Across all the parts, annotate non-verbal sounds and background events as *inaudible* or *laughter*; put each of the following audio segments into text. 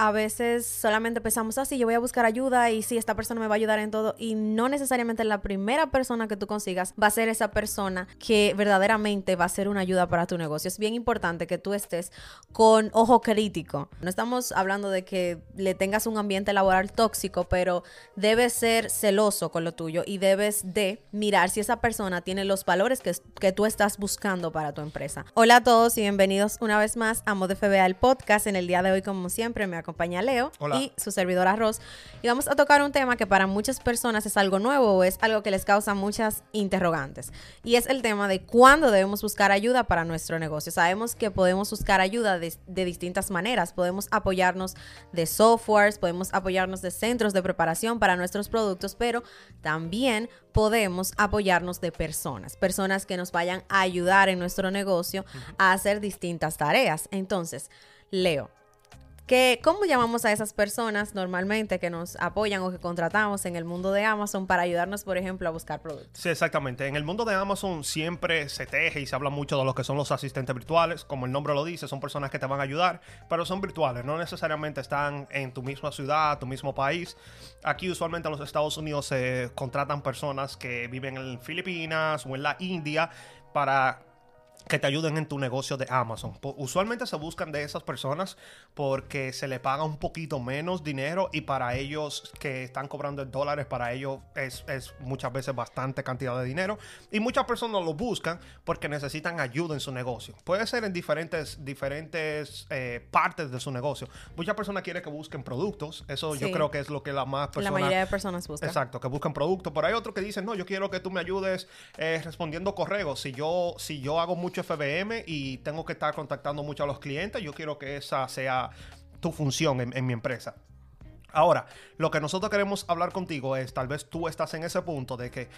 a veces solamente pensamos, así, ah, yo voy a buscar ayuda y sí, esta persona me va a ayudar en todo. Y no necesariamente la primera persona que tú consigas va a ser esa persona que verdaderamente va a ser una ayuda para tu negocio. Es bien importante que tú estés con ojo crítico. No estamos hablando de que le tengas un ambiente laboral tóxico, pero debes ser celoso con lo tuyo y debes de mirar si esa persona tiene los valores que, que tú estás buscando para tu empresa. Hola a todos y bienvenidos una vez más a Mod FBA, el podcast. En el día de hoy, como siempre, me acompaña Leo y su servidora Ross. Y vamos a tocar un tema que para muchas personas es algo nuevo o es algo que les causa muchas interrogantes. Y es el tema de cuándo debemos buscar ayuda para nuestro negocio. Sabemos que podemos buscar ayuda de, de distintas maneras. Podemos apoyarnos de softwares, podemos apoyarnos de centros de preparación para nuestros productos, pero también podemos apoyarnos de personas, personas que nos vayan a ayudar en nuestro negocio a hacer distintas tareas. Entonces, Leo, ¿Cómo llamamos a esas personas normalmente que nos apoyan o que contratamos en el mundo de Amazon para ayudarnos, por ejemplo, a buscar productos? Sí, exactamente. En el mundo de Amazon siempre se teje y se habla mucho de lo que son los asistentes virtuales. Como el nombre lo dice, son personas que te van a ayudar, pero son virtuales, no necesariamente están en tu misma ciudad, tu mismo país. Aquí usualmente en los Estados Unidos se contratan personas que viven en Filipinas o en la India para que te ayuden en tu negocio de Amazon. Usualmente se buscan de esas personas porque se le paga un poquito menos dinero y para ellos que están cobrando en dólares, para ellos es, muchas veces bastante cantidad de dinero. Y muchas personas lo buscan porque necesitan ayuda en su negocio. Puede ser en diferentes, diferentes eh, partes de su negocio. Muchas personas quieren que busquen productos. Eso yo creo que es lo que la más personas... La mayoría de personas buscan. Exacto, que buscan productos. Pero hay otros que dicen, no, yo quiero que tú me ayudes eh, respondiendo correos. Si yo, si yo hago mucho FBM y tengo que estar contactando mucho a los clientes. Yo quiero que esa sea tu función en, en mi empresa. Ahora, lo que nosotros queremos hablar contigo es, tal vez tú estás en ese punto de que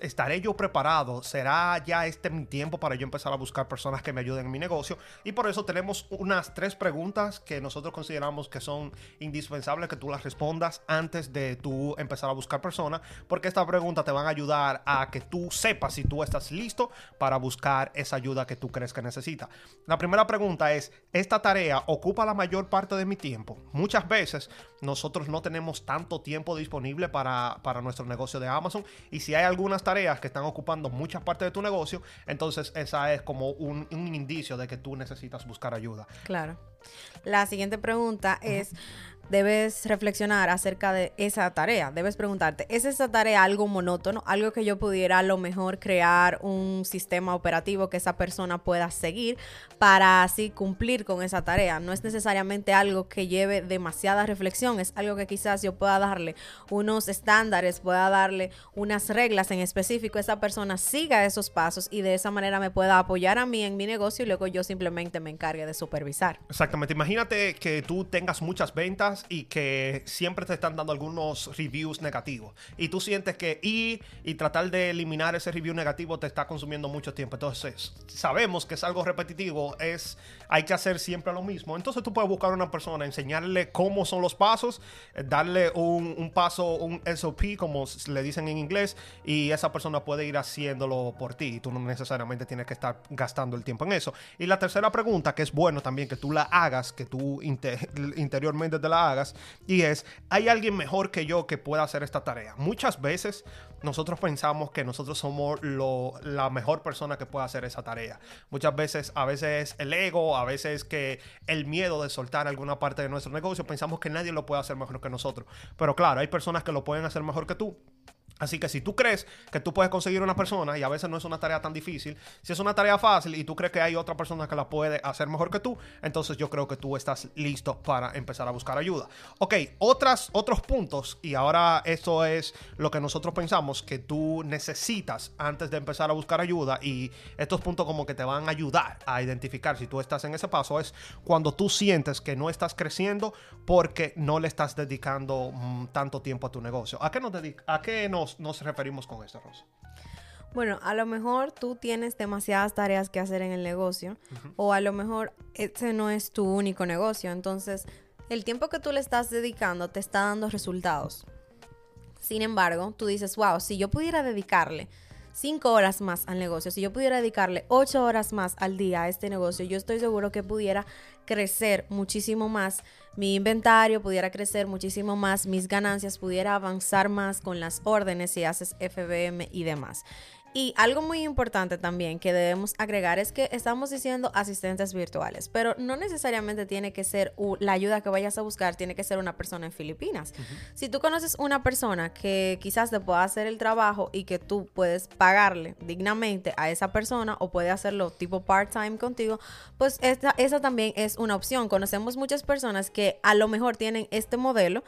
estaré yo preparado, será ya este mi tiempo para yo empezar a buscar personas que me ayuden en mi negocio. Y por eso tenemos unas tres preguntas que nosotros consideramos que son indispensables que tú las respondas antes de tú empezar a buscar personas, porque estas preguntas te van a ayudar a que tú sepas si tú estás listo para buscar esa ayuda que tú crees que necesitas. La primera pregunta es, ¿esta tarea ocupa la mayor parte de mi tiempo? Muchas veces nosotros no tenemos tanto tiempo disponible para, nuestro negocio de Amazon. Y si hay algunas tareas que están ocupando muchas partes de tu negocio, entonces esa es como un, indicio de que tú necesitas buscar ayuda. Claro. La siguiente pregunta es, debes reflexionar acerca de esa tarea. Debes preguntarte, ¿es esa tarea algo monótono? Algo que yo pudiera a lo mejor crear un sistema operativo que esa persona pueda seguir para así cumplir con esa tarea. No es necesariamente algo que lleve demasiada reflexión, es algo que quizás yo pueda darle unos estándares, pueda darle unas reglas en específico, esa persona siga esos pasos y de esa manera me pueda apoyar a mí en mi negocio y luego yo simplemente me encargue de supervisar. Exactamente, imagínate que tú tengas muchas ventas y que siempre te están dando algunos reviews negativos. Y tú sientes que ir y tratar de eliminar ese review negativo te está consumiendo mucho tiempo. Entonces, sabemos que es algo repetitivo, es hay que hacer siempre lo mismo. Entonces tú puedes buscar a una persona, enseñarle cómo son los pasos, eh, darle un, un paso, un SOP, como le dicen en inglés, y esa persona puede ir haciéndolo por ti. Y tú no necesariamente tienes que estar gastando el tiempo en eso. Y la tercera pregunta, que es bueno también que tú la hagas, que tú interiormente te la y es, ¿hay alguien mejor que yo que pueda hacer esta tarea? Muchas veces nosotros pensamos que nosotros somos lo, la mejor persona que puede hacer esa tarea. Muchas veces, a veces el ego, a veces que el miedo de soltar alguna parte de nuestro negocio, pensamos que nadie lo puede hacer mejor que nosotros. Pero claro, hay personas que lo pueden hacer mejor que tú Así que si tú crees que tú puedes conseguir una persona, y a veces no es una tarea tan difícil, si es una tarea fácil y tú crees que hay otra persona que la puede hacer mejor que tú, entonces yo creo que tú estás listo para empezar a buscar ayuda. Ok, otras, otros puntos, y ahora eso es lo que nosotros pensamos que tú necesitas antes de empezar a buscar ayuda, y estos puntos como que te van a ayudar a identificar si tú estás en ese paso, es cuando tú sientes que no estás creciendo porque no le estás dedicando mm, tanto tiempo a tu negocio. ¿A qué nos, a qué nos nos, referimos con esto, Rosa? Bueno, a lo mejor tú tienes demasiadas tareas que hacer en el negocio o a lo mejor ese no es tu único negocio. Entonces, el tiempo que tú le estás dedicando te está dando resultados. Sin embargo, tú dices, wow, si yo pudiera dedicarle cinco horas más al negocio, si yo pudiera dedicarle ocho horas más al día a este negocio, yo estoy seguro que pudiera crecer muchísimo más mi inventario, pudiera crecer muchísimo más mis ganancias, pudiera avanzar más con las órdenes si haces FBM y demás. Y algo muy importante también que debemos agregar es que estamos diciendo asistentes virtuales, pero no necesariamente tiene que ser la ayuda que vayas a buscar, tiene que ser una persona en Filipinas. Si tú conoces una persona que quizás te pueda hacer el trabajo y que tú puedes pagarle dignamente a esa persona o puede hacerlo tipo part-time contigo, pues esa, esa también es una opción. Conocemos muchas personas que a lo mejor tienen este modelo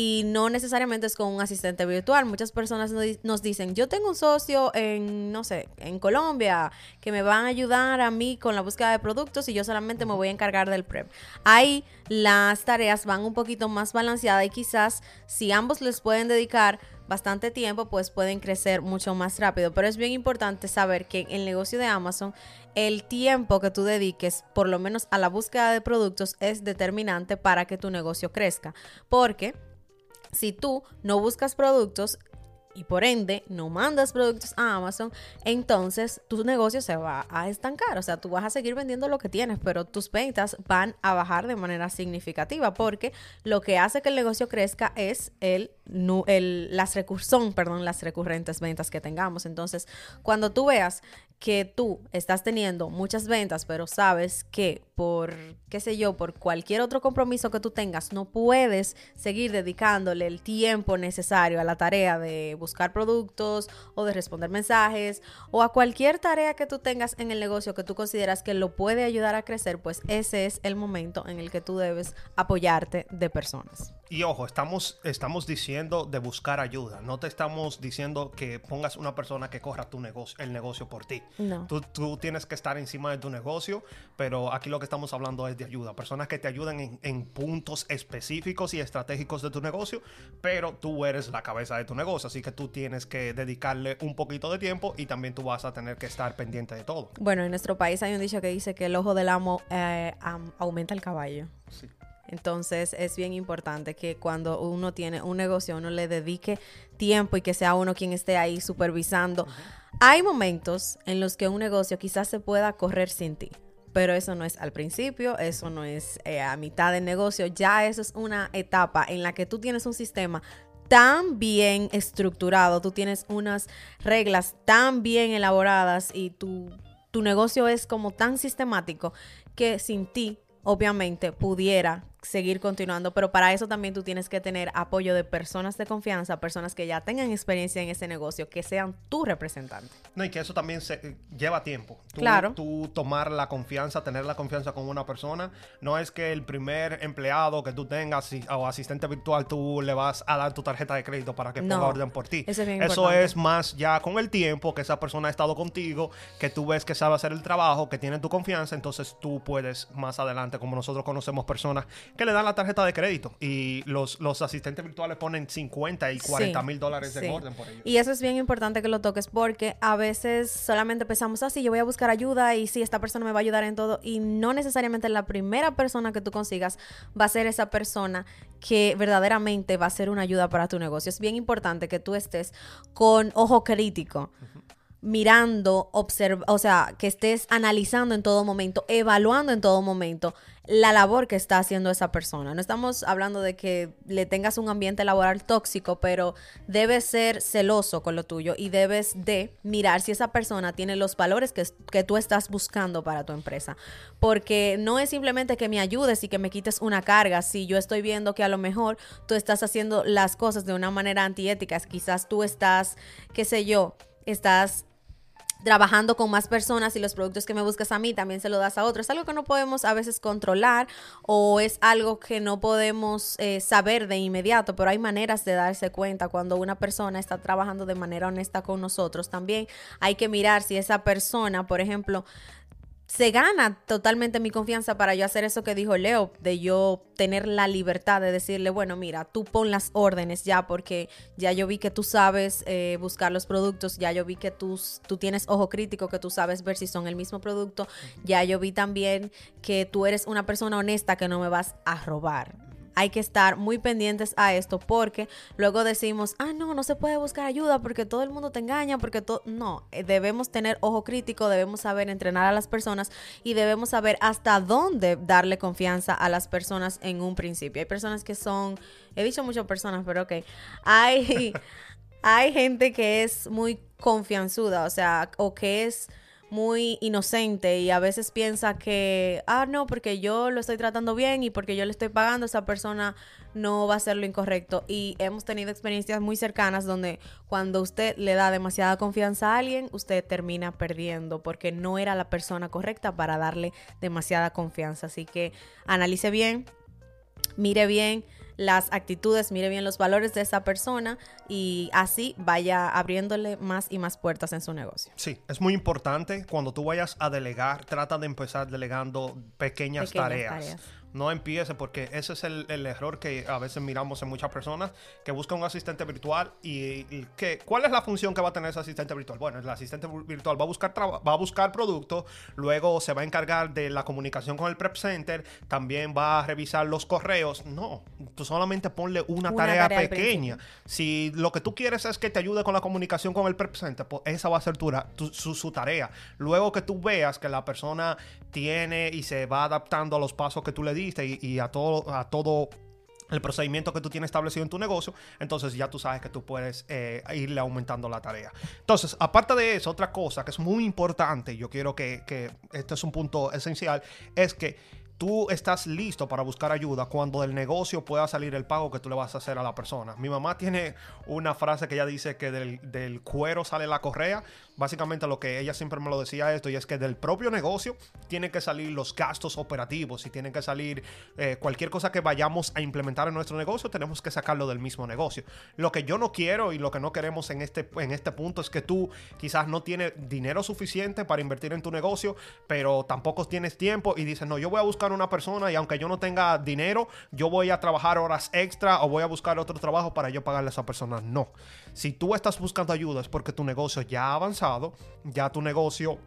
y no necesariamente es con un asistente virtual. Muchas personas nos dicen, yo tengo un socio en, no sé, en Colombia, que me van a ayudar a mí con la búsqueda de productos y yo solamente me voy a encargar del prep. Ahí las tareas van un poquito más balanceadas y quizás si ambos les pueden dedicar bastante tiempo, pues pueden crecer mucho más rápido. Pero es bien importante saber que en el negocio de Amazon, el tiempo que tú dediques, por lo menos a la búsqueda de productos, es determinante para que tu negocio crezca. Porque si tú no buscas productos y por ende no mandas productos a Amazon, entonces tu negocio se va a estancar. O sea, tú vas a seguir vendiendo lo que tienes, pero tus ventas van a bajar de manera significativa porque lo que hace que el negocio crezca es el, las perdón, las recurrentes ventas que tengamos. Entonces, cuando tú veas que tú estás teniendo muchas ventas, pero sabes que por, qué sé yo, por cualquier otro compromiso que tú tengas, no puedes seguir dedicándole el tiempo necesario a la tarea de buscar productos o de responder mensajes o a cualquier tarea que tú tengas en el negocio que tú consideras que lo puede ayudar a crecer, pues ese es el momento en el que tú debes apoyarte de personas. Y ojo, estamos, estamos diciendo de buscar ayuda. No te estamos diciendo que pongas una persona que corra tu negocio, el negocio por ti. No. Tú, tú, tienes que estar encima de tu negocio, pero aquí lo que estamos hablando es de ayuda. Personas que te ayuden en, en puntos específicos y estratégicos de tu negocio, pero tú eres la cabeza de tu negocio, así que tú tienes que dedicarle un poquito de tiempo y también tú vas a tener que estar pendiente de todo. Bueno, en nuestro país hay un dicho que dice que el ojo del amo eh, aumenta el caballo. Sí. Entonces es bien importante que cuando uno tiene un negocio, uno le dedique tiempo y que sea uno quien esté ahí supervisando. Hay momentos en los que un negocio quizás se pueda correr sin ti, pero eso no es al principio, eso no es eh, a mitad del negocio, ya eso es una etapa en la que tú tienes un sistema tan bien estructurado, tú tienes unas reglas tan bien elaboradas y tu, tu negocio es como tan sistemático que sin ti obviamente pudiera seguir continuando, pero para eso también tú tienes que tener apoyo de personas de confianza, personas que ya tengan experiencia en ese negocio, que sean tu representante. No, y que eso también se, eh, lleva tiempo. claro. Tú tomar la confianza, tener la confianza con una persona, no es que el primer empleado que tú tengas o asistente virtual tú le vas a dar tu tarjeta de crédito para que ponga orden por ti. Eso, es, eso es más ya con el tiempo que esa persona ha estado contigo, que tú ves que sabe hacer el trabajo, que tiene tu confianza, entonces tú puedes más adelante, como nosotros conocemos personas que le dan la tarjeta de crédito y los, los asistentes virtuales ponen 50 y 40 mil dólares de orden por ellos. Y eso es bien importante que lo toques porque a veces solamente pensamos así, yo voy a buscar ayuda y sí, esta persona me va a ayudar en todo y no necesariamente la primera persona que tú consigas va a ser esa persona que verdaderamente va a ser una ayuda para tu negocio. Es bien importante que tú estés con ojo crítico mirando, observa, o sea, que estés analizando en todo momento, evaluando en todo momento la labor que está haciendo esa persona. No estamos hablando de que le tengas un ambiente laboral tóxico, pero debes ser celoso con lo tuyo y debes de mirar si esa persona tiene los valores que, que tú estás buscando para tu empresa. Porque no es simplemente que me ayudes y que me quites una carga. Si yo estoy viendo que a lo mejor tú estás haciendo las cosas de una manera antiética, quizás tú estás, qué sé yo, estás trabajando con más personas y los productos que me buscas a mí también se lo das a otros. Es algo que no podemos a veces controlar o es algo que no podemos eh, saber de inmediato, pero hay maneras de darse cuenta cuando una persona está trabajando de manera honesta con nosotros. También hay que mirar si esa persona, por ejemplo, se gana totalmente mi confianza para yo hacer eso que dijo Leo, de yo tener la libertad de decirle, bueno, mira, tú pon las órdenes ya, porque ya yo vi que tú sabes eh, buscar los productos, ya yo vi que tú, tú tienes ojo crítico, que tú sabes ver si son el mismo producto, ya yo vi también que tú eres una persona honesta, que no me vas a robar hay que estar muy pendientes a esto porque luego decimos, ah, no, no se puede buscar ayuda porque todo el mundo te engaña, porque todo... No, eh, debemos tener ojo crítico, debemos saber entrenar a las personas y debemos saber hasta dónde darle confianza a las personas en un principio. Hay personas que son, he dicho muchas personas, pero ok, hay, *laughs* hay gente que es muy confianzuda, o sea, o que es muy inocente y a veces piensa que, ah, no, porque yo lo estoy tratando bien y porque yo le estoy pagando, esa persona no va a hacer lo incorrecto. Y hemos tenido experiencias muy cercanas donde cuando usted le da demasiada confianza a alguien, usted termina perdiendo porque no era la persona correcta para darle demasiada confianza. Así que analice bien, mire bien las actitudes, mire bien los valores de esa persona y así vaya abriéndole más y más puertas en su negocio. Sí, es muy importante cuando tú vayas a delegar, trata de empezar delegando pequeñas, tareas no empiece, porque ese es el, error que a veces miramos en muchas personas que buscan un asistente virtual y, que, ¿cuál es la función que va a tener ese asistente virtual? Bueno, el asistente virtual va a buscar va a buscar productos, luego se va a encargar de la comunicación con el prep center, también va a revisar los correos. No, tú solamente ponle una, tarea, pequeña. Si lo que tú quieres es que te ayude con la comunicación con el prep center, pues esa va a ser tu, su, su tarea. Luego que tú veas que la persona tiene y se va adaptando a los pasos que tú le y, a todo, a todo el procedimiento que tú tienes establecido en tu negocio, entonces ya tú sabes que tú puedes eh, irle aumentando la tarea. Entonces, aparte de eso, otra cosa que es muy importante, yo quiero que, que este es un punto esencial, es que tú estás listo para buscar ayuda cuando del negocio pueda salir el pago que tú le vas a hacer a la persona. Mi mamá tiene una frase que ella dice que del, cuero sale la correa básicamente lo que ella siempre me lo decía esto, y es que del propio negocio tienen que salir los gastos operativos y tienen que salir eh, cualquier cosa que vayamos a implementar en nuestro negocio, tenemos que sacarlo del mismo negocio. Lo que yo no quiero y lo que no queremos en este, en este punto es que tú quizás no tienes dinero suficiente para invertir en tu negocio, pero tampoco tienes tiempo y dices, no, yo voy a buscar una persona y aunque yo no tenga dinero, yo voy a trabajar horas extra o voy a buscar otro trabajo para yo pagarle a esa persona. No. Si tú estás buscando ayuda es porque tu negocio ya ha avanzado, ya tu negocio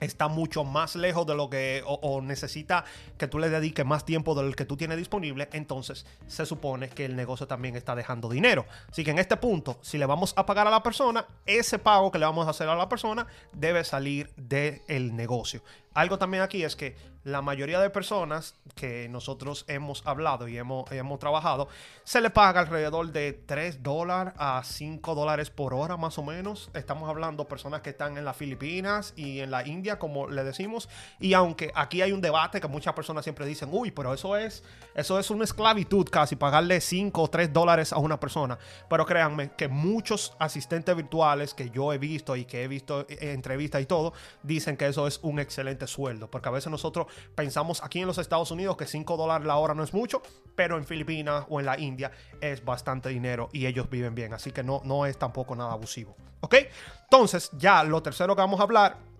está mucho más lejos de lo que o, necesita que tú le dediques más tiempo del que tú tienes disponible, entonces se supone que el negocio también está dejando dinero. Así que en este punto, si le vamos a pagar a la persona, ese pago que le vamos a hacer a la persona debe salir del negocio. Algo también aquí es que la mayoría de personas que nosotros hemos hablado y hemos, hemos trabajado, se le paga alrededor de 3 dólares a 5 dólares por hora más o menos. Estamos hablando personas que están en las Filipinas y en la India, como le decimos. Y aunque aquí hay un debate que muchas personas siempre dicen, uy, pero eso es, eso es una esclavitud casi, pagarle 5 o 3 dólares a una persona. Pero créanme que muchos asistentes virtuales que yo he visto y que he visto en entrevistas y todo, dicen que eso es un excelente sueldo. Porque a veces nosotros pensamos aquí en los Estados Unidos que 5 dólares la hora no es mucho, pero en Filipinas o en la India es bastante dinero y ellos viven bien. Así que no, no es tampoco nada abusivo. ¿Ok? Entonces, ya lo tercero que vamos a hablar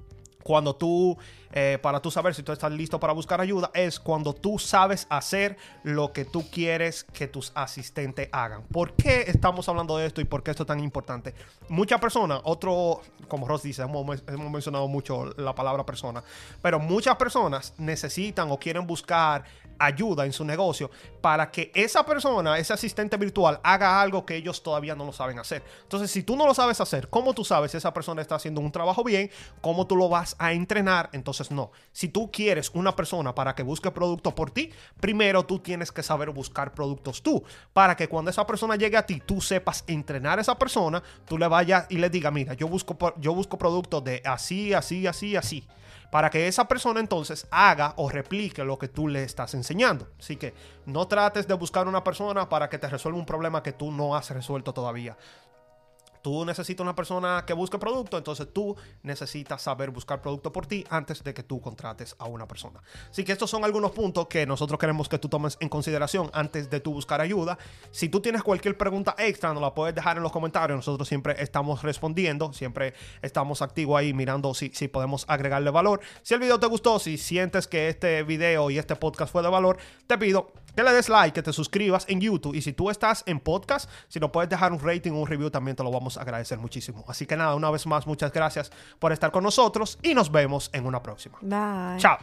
cuando tú, eh, para tú saber si tú estás listo para buscar ayuda, es cuando tú sabes hacer lo que tú quieres que tus asistentes hagan. ¿Por qué estamos hablando de esto y por qué esto es tan importante? Muchas personas, otro, como Ross dice, hemos, hemos mencionado mucho la palabra persona, pero muchas personas necesitan o quieren buscar ayuda en su negocio para que esa persona, ese asistente virtual, haga algo que ellos todavía no lo saben hacer. Entonces, si tú no lo sabes hacer, ¿cómo tú sabes si esa persona está haciendo un trabajo bien? ¿Cómo tú lo vas a entrenar? Entonces, no. Si tú quieres una persona para que busque productos por ti, primero tú tienes que saber buscar productos tú, para que cuando esa persona llegue a ti, tú sepas entrenar a esa persona, tú le vayas y le digas, mira, yo busco, yo busco productos de así, así, así, así para que esa persona entonces haga o replique lo que tú le estás enseñando. Así que no trates de buscar una persona para que te resuelva un problema que tú no has resuelto todavía tú necesitas una persona que busque producto, entonces tú necesitas saber buscar producto por ti antes de que tú contrates a una persona. Así que estos son algunos puntos que nosotros queremos que tú tomes en consideración antes de tú buscar ayuda. Si tú tienes cualquier pregunta extra, nos la puedes dejar en los comentarios. Nosotros siempre estamos respondiendo, siempre estamos activos ahí mirando si, si podemos agregarle valor. Si el video te gustó, si sientes que este video y este podcast fue de valor, te pido que le des like, que te suscribas en YouTube. Y si tú estás en podcast, si nos puedes dejar un rating o un review, también te lo vamos a agradecer muchísimo. Así que nada, una vez más, muchas gracias por estar con nosotros y nos vemos en una próxima. Bye. Chao.